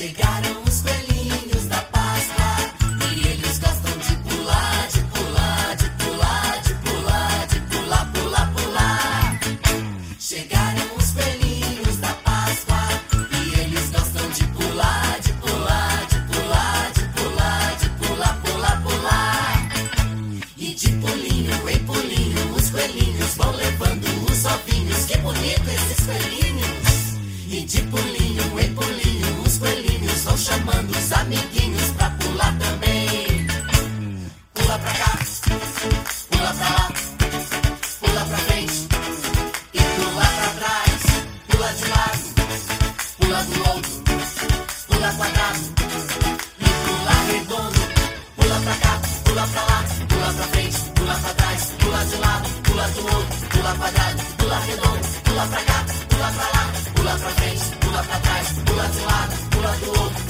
Chegaram os coelhinhos da Páscoa e eles gostam de pular, de pular, de pular, de pular, de pular, pular, pular. Chegaram os coelhinhos da Páscoa e eles gostam de pular, de pular, de pular, de pular, de pular, pular, pular. E de pulinho em pulinho os coelhinhos vão levando os ovinhos. Que bonito esses coelhinhos! E de pulinho chamando os amiguinhos pra pular também. Pula pra cá, pula pra lá, pula pra frente e pula pra trás. Pula de lado, pula do outro, pula quadrado e pula redondo. Pula pra cá, pula pra lá, pula pra frente, pula pra trás, pula de lado, pula do outro, pula quadrado, pula redondo. Pula pra cá, pula pra lá, pula pra frente, pula pra trás, pula de lado, pula do outro,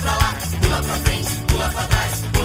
pra lá, pula pra frente, pula pra trás,